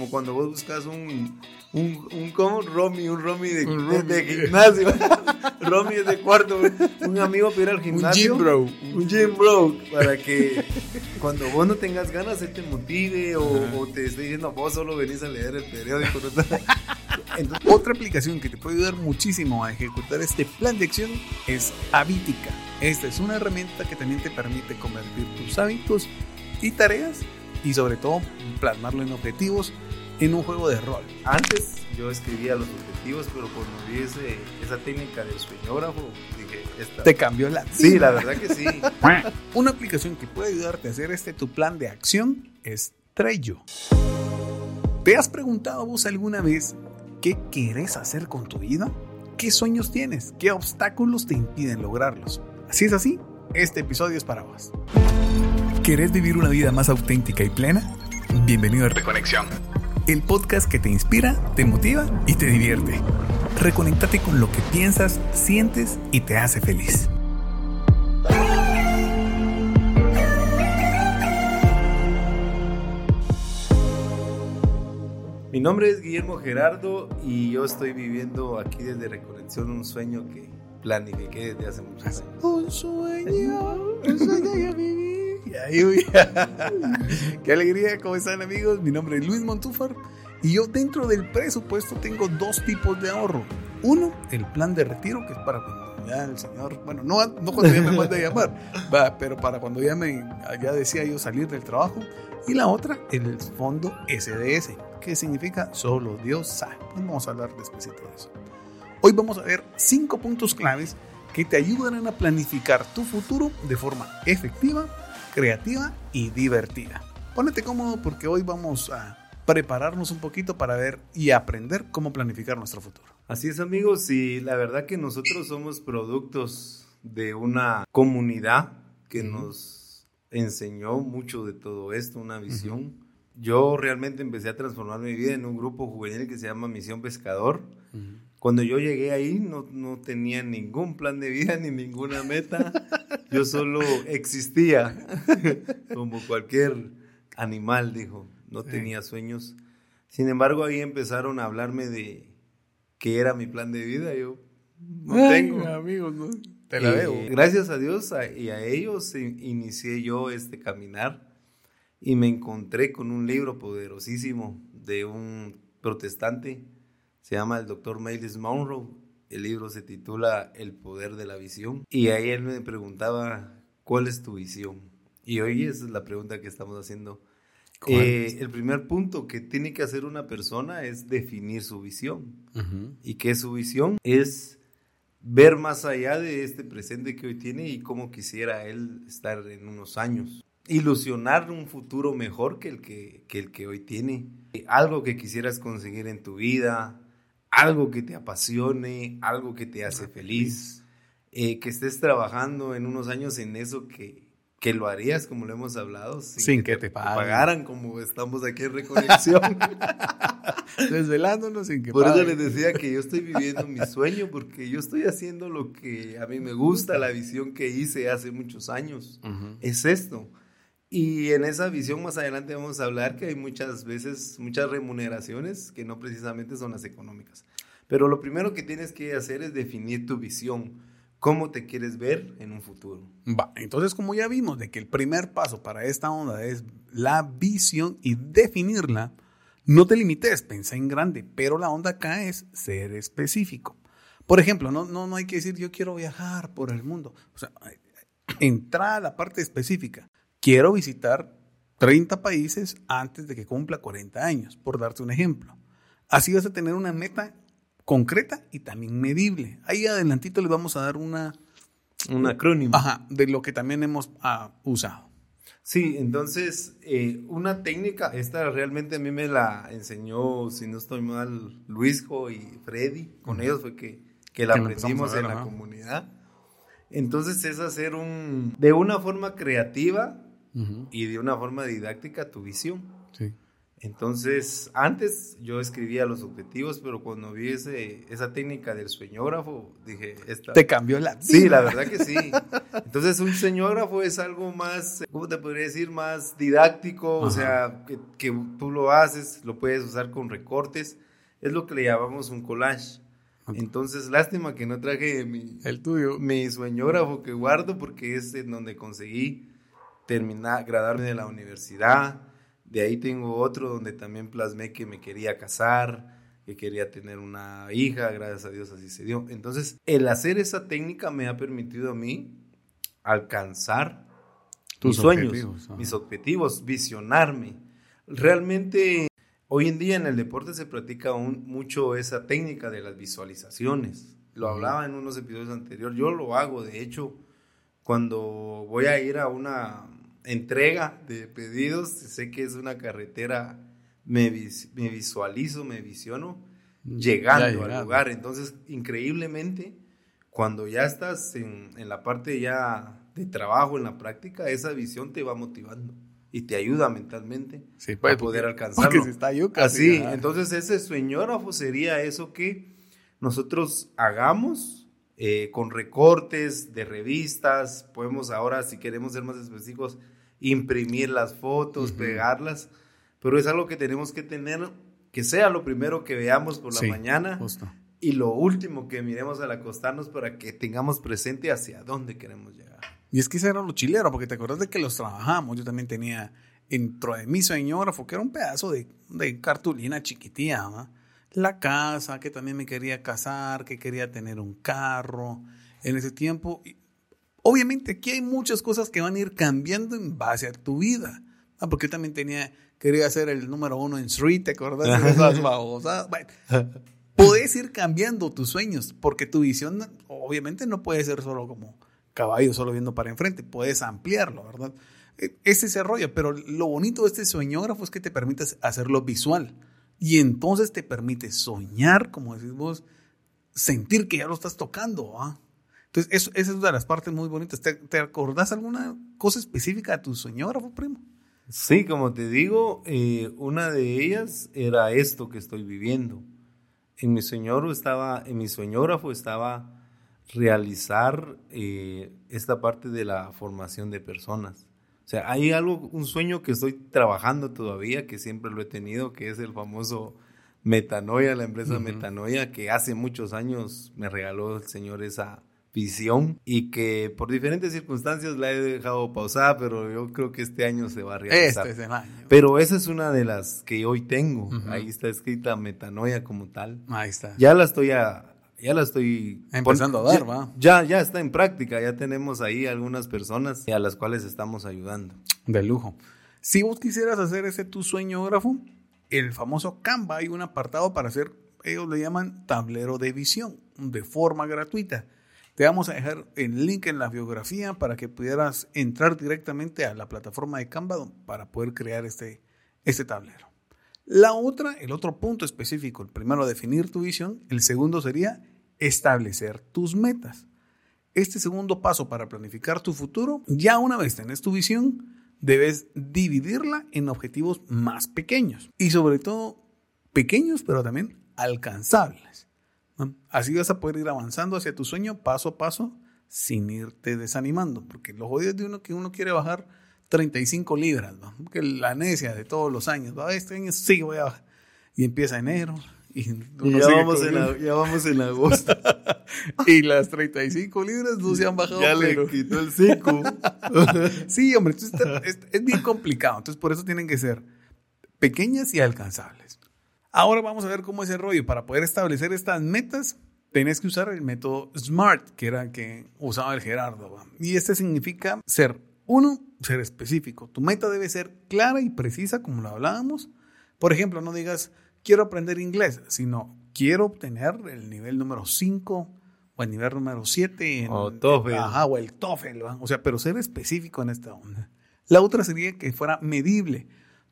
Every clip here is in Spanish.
como cuando vos buscas un, un, un ¿cómo? Romy, un Romy de, de- de gimnasio. Romy es de cuarto, un amigo para ir al gimnasio. gym bro. Un gym bro, para que cuando vos no tengas ganas, él te motive o, o te esté diciendo, vos solo venís a leer el periódico. ¿no? Entonces, otra aplicación que te puede ayudar muchísimo a ejecutar este plan de acción es Habitica. Esta es una herramienta que también te permite convertir tus hábitos y tareas y sobre todo plasmarlo en objetivos en un juego de rol. Antes yo escribía los objetivos, pero cuando vi ese- esa técnica del sueñógrafo, dije, esta. Te cambió la Sí, la verdad que sí. Una aplicación que puede ayudarte a hacer este tu plan de acción es Trello. ¿Te has preguntado vos alguna vez qué querés hacer con tu vida? ¿Qué sueños tienes? ¿Qué obstáculos te impiden lograrlos? Si es así, este episodio es para vos. ¿Querés vivir una vida más auténtica y plena? Bienvenido a Reconexión, el podcast que te inspira, te motiva y te divierte. Reconéctate con lo que piensas, sientes y te hace feliz. Mi nombre es Guillermo Gerardo y yo estoy viviendo aquí desde Reconexión un sueño que planifiqué desde hace muchos años. Un sueño, un sueño yo viví. Ya, yo- Qué alegría, ¿cómo están amigos? Mi nombre es Luis Montúfar y yo dentro del presupuesto tengo dos tipos de ahorro. Uno, el plan de retiro, que es para cuando ya el señor, bueno, no, no cuando ya me manda a llamar, va, pero para cuando ya me, ya decía yo salir del trabajo. Y la otra, el fondo SDS, que significa solo Dios sabe. Vamos a hablar despacito de eso. Hoy vamos a ver cinco puntos claves que te ayudarán a planificar tu futuro de forma efectiva, creativa y divertida. Pónete cómodo porque hoy vamos a prepararnos un poquito para ver y aprender cómo planificar nuestro futuro. Así es amigos y la verdad que nosotros somos productos de una comunidad que nos enseñó mucho de todo esto, una visión. Yo realmente empecé a transformar mi vida en un grupo juvenil que se llama Misión Pescador. Cuando yo llegué ahí no, no tenía ningún plan de vida ni ninguna meta. Yo solo existía como cualquier animal, dijo. No Sí. tenía sueños. Sin embargo, ahí empezaron a hablarme de qué era mi plan de vida. Yo no tengo. amigos, ¿no? Te la veo. Gracias a Dios a- y a ellos inicié yo este caminar y me encontré con un libro poderosísimo de un protestante. Se llama el doctor Miles Monroe. El libro se titula El poder de la visión. Y ahí él me preguntaba, ¿cuál es tu visión? Y hoy esa es la pregunta que estamos haciendo. ¿Cuál Eh, es? el primer punto que tiene que hacer una persona es definir su visión y que su visión es ver más allá de este presente que hoy tiene y cómo quisiera él estar en unos años. Ilusionar un futuro mejor que el que, que el que hoy tiene. Algo que quisieras conseguir en tu vida, algo que te apasione, algo que te hace feliz, eh, que estés trabajando en unos años en eso que, que lo harías, como lo hemos hablado, Sin que te paguen. pagaran, como estamos aquí en Reconexión. Desvelándonos sin que Por eso paguen. les decía que yo estoy viviendo mi sueño, porque yo estoy haciendo lo que a mí me gusta, la visión que hice hace muchos años. Es esto. Y en esa visión más adelante vamos a hablar que hay muchas veces, muchas remuneraciones que no precisamente son las económicas. Pero lo primero que tienes que hacer es definir tu visión, cómo te quieres ver en un futuro. Va, entonces como ya vimos de que el primer paso para esta onda es la visión y definirla, no te limites, pensa en grande, pero la onda acá es ser específico. Por ejemplo, no, no, no hay que decir yo quiero viajar por el mundo. O sea, entra a la parte específica. Quiero visitar 30 países antes de que cumpla 40 años, por darte un ejemplo. Así vas a tener una meta concreta y también medible. Ahí adelantito les vamos a dar una, Un acrónimo. Ajá, de lo que también hemos ah, usado. Sí, entonces, eh, una técnica, esta realmente a mí me la enseñó, si no estoy mal, Luisjo y Freddy, con ellos fue que, que la Que aprendimos ver, en la comunidad. Entonces es hacer un, de una forma creativa y de una forma didáctica tu visión. Sí. Entonces, antes yo escribía los objetivos, pero cuando vi ese, esa técnica del sueñógrafo, dije, esta... Te cambió la vida. Sí, la verdad que sí. Entonces, un sueñógrafo es algo más, ¿cómo te podría decir? Más didáctico, o sea, que, que, tú lo haces, lo puedes usar con recortes. Es lo que le llamamos un collage. Entonces, lástima que no traje mi, El tuyo. mi sueñógrafo que guardo porque es en donde conseguí terminar, graduarme de la universidad de ahí tengo otro donde también plasmé que me quería casar, que quería tener una hija, gracias a Dios así se dio. Entonces, el hacer esa técnica me ha permitido a mí alcanzar Tus mis sueños, mis objetivos, visionarme. Realmente, hoy en día en el deporte se practica mucho esa técnica de las visualizaciones. Lo hablaba en unos episodios anteriores. Yo lo hago, de hecho, cuando voy a ir a una entrega de pedidos, sé que es una carretera, me, me visualizo, me visiono llegando al lugar. Entonces, increíblemente, cuando ya estás en, en, la parte ya de trabajo, en la práctica, esa visión te va motivando y te ayuda mentalmente sí, para poder alcanzarlo. Se está Así, entonces ese sueñógrafo sería eso que nosotros hagamos eh, con recortes de revistas, podemos ahora, si queremos ser más específicos, imprimir las fotos, pegarlas, pero es algo que tenemos que tener, que sea lo primero que veamos por la mañana y lo último que miremos al acostarnos para que tengamos presente hacia dónde queremos llegar. Y es que ese era lo chilero, porque te acuerdas de que los trabajamos, yo también tenía dentro de mi señógrafo, que era un pedazo de, de cartulina chiquitía, la casa, que también me quería casar, que quería tener un carro. En ese tiempo, obviamente aquí hay muchas cosas que van a ir cambiando en base a tu vida. Ah, porque yo también tenía, quería ser el número uno en Street, ¿te acuerdas de esas babosas? Bueno, puedes ir cambiando tus sueños, porque tu visión obviamente no puede ser solo como caballo, solo viendo para enfrente, puedes ampliarlo, ¿verdad? Ese es ese rollo, pero lo bonito de este sueñógrafo es que te permite hacerlo visual. Y entonces te permite soñar, como decís vos, sentir que ya lo estás tocando. ¿ah? Entonces, eso, esa es una de las partes muy bonitas. ¿Te, ¿Te, acordás alguna cosa específica de tu soñógrafo, primo? Sí, como te digo, eh, una de ellas era esto que estoy viviendo. En mi soñógrafo estaba, en mi soñógrafo estaba realizar eh, esta parte de la formación de personas. O sea, hay algo, un sueño que estoy trabajando todavía, que siempre lo he tenido, que es el famoso Metanoia, la empresa Metanoia, que hace muchos años me regaló el Señor esa visión y que por diferentes circunstancias la he dejado pausada, pero yo creo que este año se va a realizar. Este es el año. Pero esa es una de las que hoy tengo. Ahí está escrita Metanoia como tal. Ahí está. Ya la estoy a, ya la estoy empezando a dar, va. Ya, ya está en práctica, ya tenemos ahí algunas personas a las cuales estamos ayudando. De lujo. Si vos quisieras hacer ese tu sueñógrafo, el famoso Canva, hay un apartado para hacer, ellos le llaman tablero de visión, de forma gratuita. Te vamos a dejar el link en la biografía para que pudieras entrar directamente a la plataforma de Canva para poder crear este, este tablero. La otra, el otro punto específico, el primero definir tu visión, el segundo sería establecer tus metas. Este segundo paso para planificar tu futuro, ya una vez tenés tu visión, debes dividirla en objetivos más pequeños y sobre todo pequeños pero también alcanzables. Así vas a poder ir avanzando hacia tu sueño paso a paso sin irte desanimando, porque los jodidos de uno que uno quiere bajar 35 libras, ¿no? porque la necia de todos los años, este año sí voy a y empieza enero, y, ya, vamos en ya, vamos en agosto. y las 35 libras no se han bajado. Ya le quitó el 5. sí, hombre, es, es, bien complicado. Entonces, por eso tienen que ser pequeñas y alcanzables. Ahora vamos a ver cómo es el rollo. Para poder establecer estas metas, tenés que usar el método SMART, que era el que usaba el Gerardo. Y este significa ser, uno, ser específico. Tu meta debe ser clara y precisa, como lo hablábamos. Por ejemplo, no digas, quiero aprender inglés, sino quiero obtener el nivel número 5 o el nivel número 7. O TOEFL. Ajá, o el TOEFL. O sea, pero ser específico en esta onda. La otra sería que fuera medible.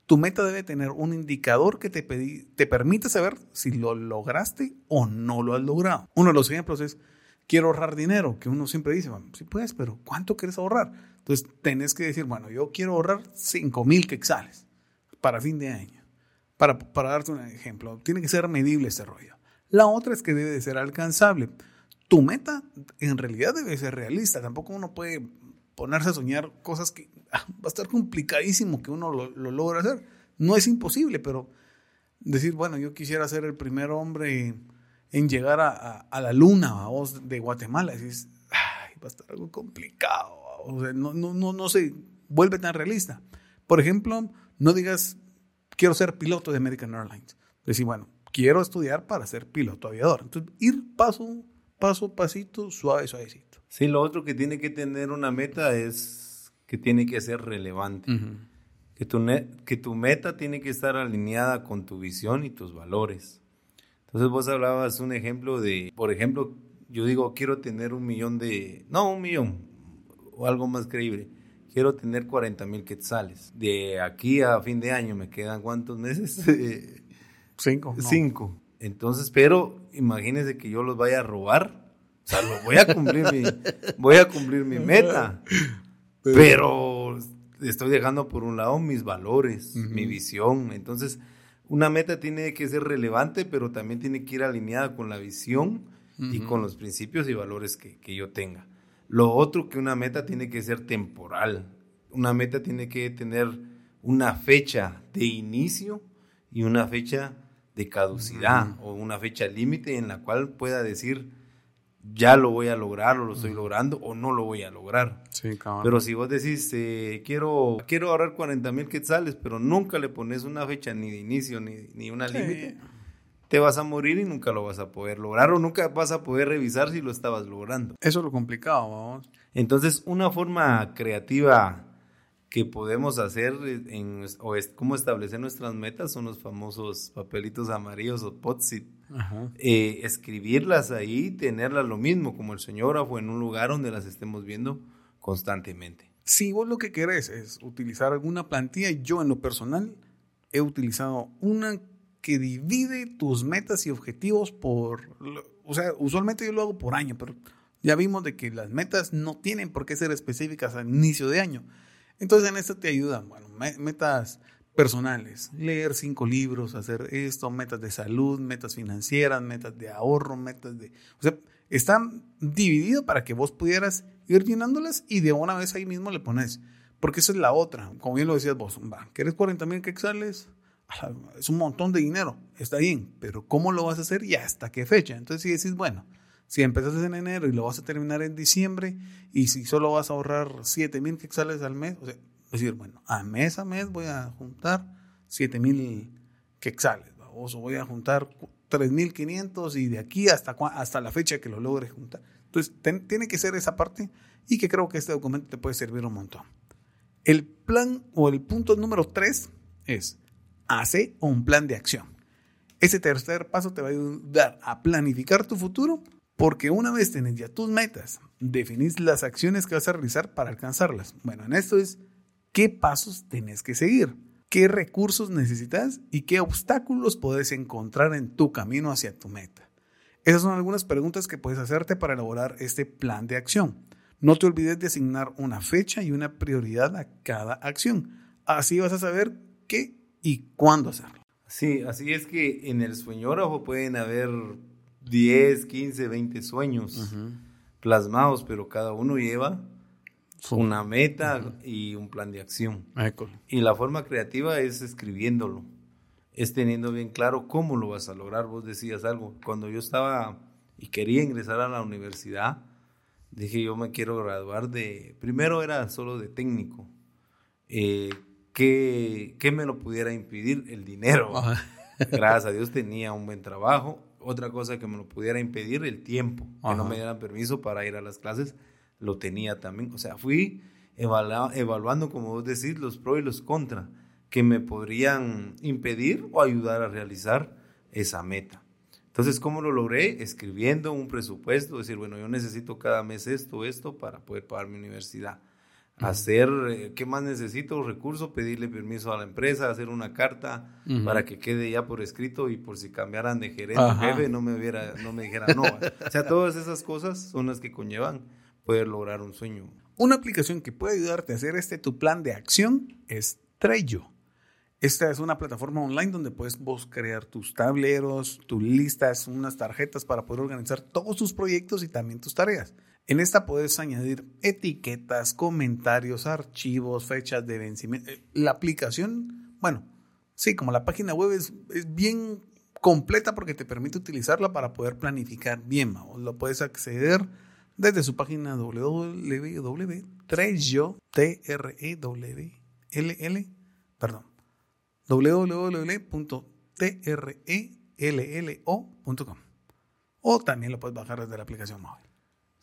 Tu meta debe tener un indicador que te, te permita saber si lo lograste o no lo has logrado. Uno de los ejemplos es, quiero ahorrar dinero, que uno siempre dice, bueno, sí puedes, pero ¿cuánto quieres ahorrar? Entonces, tenés que decir, bueno, yo quiero ahorrar 5 mil quexales para fin de año. Para, para darte un ejemplo, tiene que ser medible este rollo. La otra es que debe de ser alcanzable. Tu meta en realidad debe ser realista. Tampoco uno puede ponerse a soñar cosas que ah, va a estar complicadísimo que uno lo, lo logre hacer. No es imposible, pero decir, bueno, yo quisiera ser el primer hombre en llegar a, a, a la luna a vos de Guatemala. Decís, ay, va a estar algo complicado. O sea, no, no, no, no se vuelve tan realista. Por ejemplo, no digas, quiero ser piloto de American Airlines. Decir, bueno, quiero estudiar para ser piloto aviador. Entonces, ir paso, paso, pasito, suave, suavecito. Sí, lo otro que tiene que tener una meta es que tiene que ser relevante. Uh -huh. que, tu que tu meta tiene que estar alineada con tu visión y tus valores. Entonces vos hablabas un ejemplo de, por ejemplo, yo digo, quiero tener un millón de, no, un millón, o algo más creíble. Quiero tener 40 mil quetzales. De aquí a fin de año me quedan cuántos meses? Cinco. No. Cinco. Entonces, pero imagínense que yo los vaya a robar. O sea, lo voy a cumplir mi, voy a cumplir mi meta. Pero estoy dejando por un lado mis valores, uh -huh. mi visión. Entonces, una meta tiene que ser relevante, pero también tiene que ir alineada con la visión uh -huh. y con los principios y valores que, que, yo tenga. Lo otro que una meta tiene que ser temporal. Una meta tiene que tener una fecha de inicio y una fecha de caducidad uh -huh. o una fecha límite en la cual pueda decir ya lo voy a lograr o lo estoy logrando o no lo voy a lograr. Sí, cabrón. Pero si vos decís, eh, quiero, quiero ahorrar 40 mil quetzales, pero nunca le pones una fecha ni de inicio ni, ni una sí. límite, te vas a morir y nunca lo vas a poder lograr o nunca vas a poder revisar si lo estabas logrando. Eso es lo complicado, vamos. Entonces, una forma creativa que podemos hacer en, o es, cómo establecer nuestras metas son los famosos papelitos amarillos o potsit. Eh, escribirlas ahí, tenerlas lo mismo como el señógrafo en un lugar donde las estemos viendo constantemente. Si vos lo que querés es utilizar alguna plantilla, yo en lo personal he utilizado una que divide tus metas y objetivos por, o sea, usualmente yo lo hago por año, pero ya vimos de que las metas no tienen por qué ser específicas al inicio de año. Entonces en esto te ayudan, bueno, metas personales, leer cinco libros, hacer esto, metas de salud, metas financieras, metas de ahorro, metas de... O sea, están divididos para que vos pudieras ir llenándolas y de una vez ahí mismo le pones. Porque esa es la otra, como bien lo decías vos, va, ¿querés 40 mil quetzales? Es un montón de dinero, está bien, pero ¿cómo lo vas a hacer y hasta qué fecha? Entonces si decís, bueno, si empezaste en enero y lo vas a terminar en diciembre y si solo vas a ahorrar 7 mil quetzales al mes, o sea, decir, bueno, a mes a mes voy a juntar 7 mil quetzales, o voy a juntar 3 mil 500 y de aquí hasta, hasta la fecha que lo logres juntar. Entonces, tiene que ser esa parte y que creo que este documento te puede servir un montón. El plan o el punto número 3 es, hace un plan de acción. Ese tercer paso te va a ayudar a planificar tu futuro porque una vez tenés ya tus metas, definís las acciones que vas a realizar para alcanzarlas. Bueno, en esto es qué pasos tenés que seguir, qué recursos necesitas y qué obstáculos puedes encontrar en tu camino hacia tu meta. Esas son algunas preguntas que puedes hacerte para elaborar este plan de acción. No te olvides de asignar una fecha y una prioridad a cada acción. Así vas a saber qué y cuándo hacerlo. Sí, así es que en el sueñógrafo pueden haber 10, 15, 20 sueños uh -huh. plasmados, pero cada uno lleva una meta uh -huh. y un plan de acción. École. Y la forma creativa es escribiéndolo, es teniendo bien claro cómo lo vas a lograr. Vos decías algo, cuando yo estaba y quería ingresar a la universidad, dije yo me quiero graduar de, primero era solo de técnico, eh, ¿qué, ¿qué, me lo pudiera impedir? El dinero. -huh. Gracias a Dios tenía un buen trabajo otra cosa que me lo pudiera impedir, el tiempo, Ajá. que no me dieran permiso para ir a las clases, lo tenía también. O sea, fui evalu evaluando, como vos decís, los pros y los contras que me podrían impedir o ayudar a realizar esa meta. Entonces, ¿cómo lo logré? Escribiendo un presupuesto, decir, bueno, yo necesito cada mes esto, esto para poder pagar mi universidad hacer, eh, ¿qué más necesito? Recursos, pedirle permiso a la empresa, hacer una carta uh -huh. para que quede ya por escrito y por si cambiaran de gerente o jefe no me, hubiera, no me dijera no. o sea, todas esas cosas son las que conllevan poder lograr un sueño. Una aplicación que puede ayudarte a hacer este tu plan de acción es Trello. Esta es una plataforma online donde puedes vos crear tus tableros, tus listas, unas tarjetas para poder organizar todos tus proyectos y también tus tareas. En esta puedes añadir etiquetas, comentarios, archivos, fechas de vencimiento. Eh, la aplicación, bueno, sí, como la página web es, bien completa porque te permite utilizarla para poder planificar bien. Lo puedes acceder desde su página r e www.trello.com. O también lo puedes bajar desde la aplicación móvil.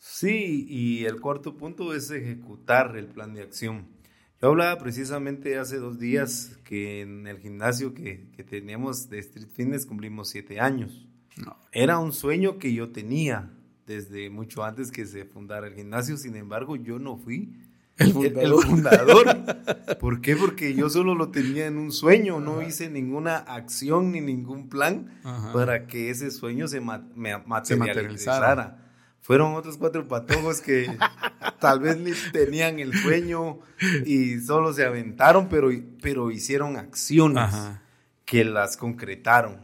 Sí, y el cuarto punto es ejecutar el plan de acción. Yo hablaba precisamente hace dos días que en el gimnasio que, que teníamos de Street Fitness cumplimos siete años. Era un sueño que yo tenía desde mucho antes que se fundara el gimnasio, sin embargo yo no fui el fundador. ¿Por qué? Porque yo solo lo tenía en un sueño, no hice ninguna acción ni ningún plan para que ese sueño se, materializara. Fueron otros cuatro patojos que tal vez ni tenían el sueño y solo se aventaron, pero, pero hicieron acciones que las concretaron.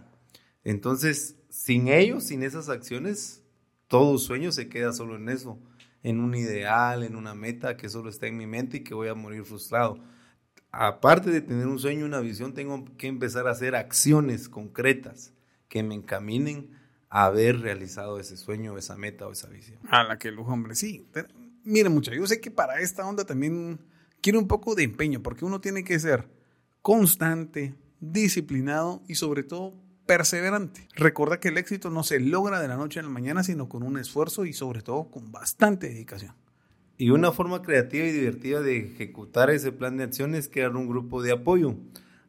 Entonces, sin ellos, sin esas acciones, todo sueño se queda solo en eso en un ideal, en una meta que solo está en mi mente y que voy a morir frustrado. Aparte de tener un sueño, una visión, tengo que empezar a hacer acciones concretas que me encaminen haber realizado ese sueño, esa meta o esa visión. A la que lujo, hombre, sí. Miren, muchachos, yo sé que para esta onda también quiero un poco de empeño, porque uno tiene que ser constante, disciplinado y sobre todo perseverante. Recuerda que el éxito no se logra de la noche a la mañana, sino con un esfuerzo y sobre todo con bastante dedicación. Y una forma creativa y divertida de ejecutar ese plan de acción es crear un grupo de apoyo.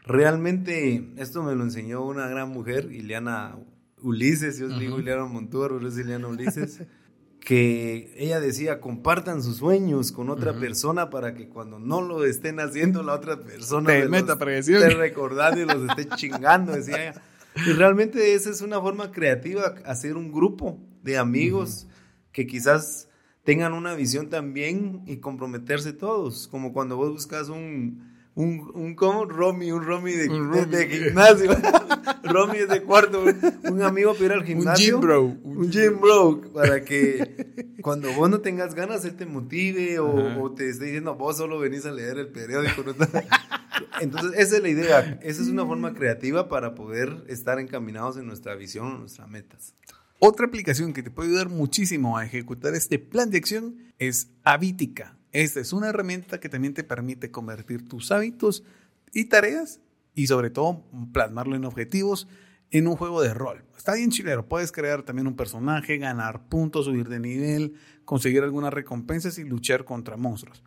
Realmente esto me lo enseñó una gran mujer, Ileana Ulises, yo os digo Ileana Montúa, pero es Ileana Ulises, que ella decía, compartan sus sueños con otra persona para que cuando no lo estén haciendo la otra persona te meta esté recordando y los esté chingando, decía ella. Y realmente esa es una forma creativa, hacer un grupo de amigos que quizás tengan una visión también y comprometerse todos, como cuando vos buscas un, un, un ¿cómo? Romy, un Romy de, de, gimnasio. Romy es de cuarto, un amigo para ir al gimnasio. Un gym bro. Un gym bro, para que cuando vos no tengas ganas, él te motive o, o te esté diciendo, vos solo venís a leer el periódico. Entonces, esa es la idea. Esa es una forma creativa para poder estar encaminados en nuestra visión o nuestras metas. Otra aplicación que te puede ayudar muchísimo a ejecutar este plan de acción es Habitica. Esta es una herramienta que también te permite convertir tus hábitos y tareas y sobre todo plasmarlo en objetivos en un juego de rol. Está bien chilero, puedes crear también un personaje, ganar puntos, subir de nivel, conseguir algunas recompensas y luchar contra monstruos.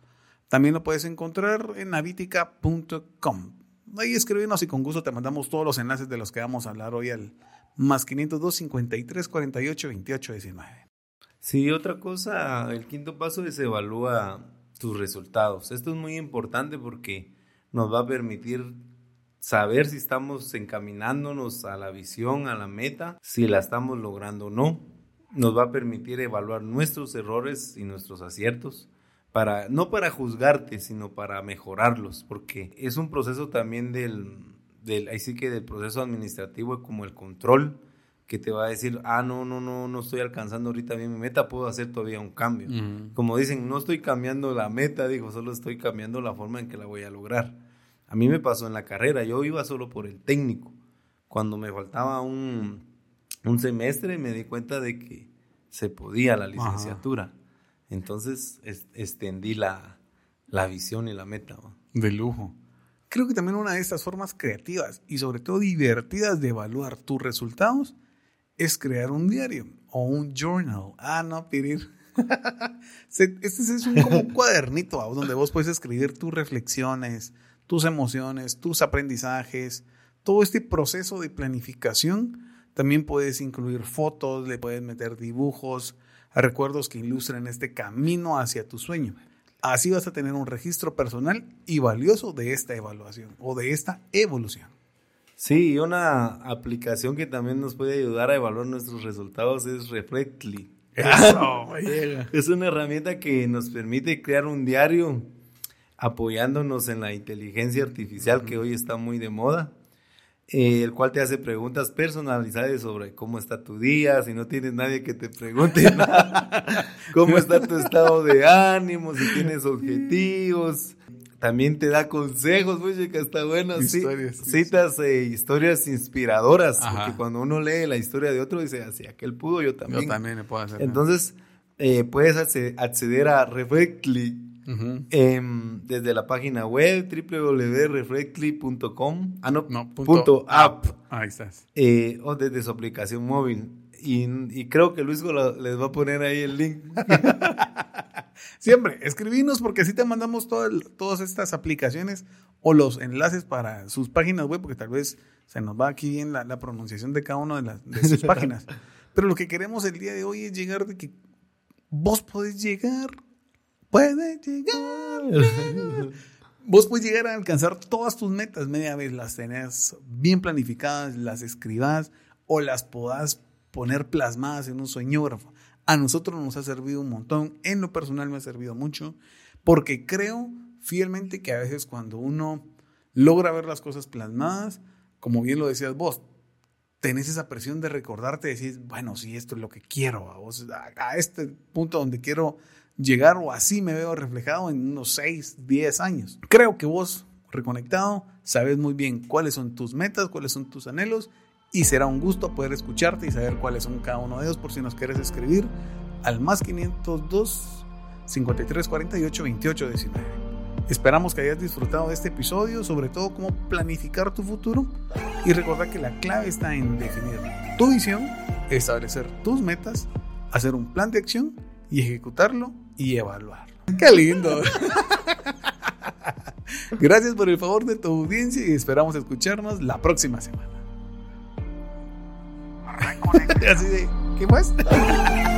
También lo puedes encontrar en navitica.com. Ahí escríbenos y con gusto te mandamos todos los enlaces de los que vamos a hablar hoy al más 502 53 48 28 19. Sí, otra cosa, el quinto paso es evalúa tus resultados. Esto es muy importante porque nos va a permitir saber si estamos encaminándonos a la visión, a la meta, si la estamos logrando o no. Nos va a permitir evaluar nuestros errores y nuestros aciertos para, no para juzgarte, sino para mejorarlos, porque es un proceso también del, del, ahí sí que del proceso administrativo como el control, que te va a decir, ah, no, no, no, no estoy alcanzando ahorita bien mi meta, puedo hacer todavía un cambio. Como dicen, no estoy cambiando la meta, digo, solo estoy cambiando la forma en que la voy a lograr. A mí me pasó en la carrera, yo iba solo por el técnico. Cuando me faltaba un, un semestre me di cuenta de que se podía la licenciatura. Entonces extendí la, visión y la meta. De lujo. Creo que también una de estas formas creativas y sobre todo divertidas de evaluar tus resultados es crear un diario o un journal. Ah, no, Pirir. este es un, como un cuadernito donde vos puedes escribir tus reflexiones, tus emociones, tus aprendizajes, todo este proceso de planificación. También puedes incluir fotos, le puedes meter dibujos, recuerdos que ilustren este camino hacia tu sueño. Así vas a tener un registro personal y valioso de esta evaluación o de esta evolución. Sí, y una aplicación que también nos puede ayudar a evaluar nuestros resultados es Reflectly. es una herramienta que nos permite crear un diario. apoyándonos en la inteligencia artificial que hoy está muy de moda. Eh, el cual te hace preguntas personalizadas sobre cómo está tu día, si no tienes nadie que te pregunte nada, cómo está tu estado de ánimo, si tienes objetivos. También te da consejos, oye, que está bueno. Historias, citas e historias inspiradoras, porque cuando uno lee la historia de otro, dice, así, aquel pudo, yo también. Yo también me puedo hacer. Entonces, eh, puedes acceder a Reflectly Em, desde la página web www.reflectly.com ah, no, punto, app. Ahí estás. Eh, o desde su aplicación móvil. Y, creo que Luis les va a poner ahí el link. Siempre, escribinos porque así te mandamos todas estas aplicaciones o los enlaces para sus páginas web, porque tal vez se nos va aquí bien la, pronunciación de cada una de, las, de sus páginas. Pero lo que queremos el día de hoy es llegar de que vos podés llegar puede llegar. Vos puedes llegar a alcanzar todas tus metas media vez, las tenés bien planificadas, las escribas o las podás poner plasmadas en un sueñógrafo. A nosotros nos ha servido un montón, en lo personal me ha servido mucho, porque creo fielmente que a veces cuando uno logra ver las cosas plasmadas, como bien lo decías vos, tenés esa presión de recordarte, decís, bueno, si esto es lo que quiero, a, a este punto donde quiero llegar o así me veo reflejado en unos 6, 10 años. Creo que vos, reconectado, sabes muy bien cuáles son tus metas, cuáles son tus anhelos y será un gusto poder escucharte y saber cuáles son cada uno de ellos por si nos quieres escribir al más 502 53 48 28 19. Esperamos que hayas disfrutado de este episodio, sobre todo cómo planificar tu futuro y recordar que la clave está en definir tu visión, establecer tus metas, hacer un plan de acción y ejecutarlo y evaluarlo. ¡Qué lindo! Gracias por el favor de tu audiencia y esperamos escucharnos la próxima semana. Así de, ¿qué más?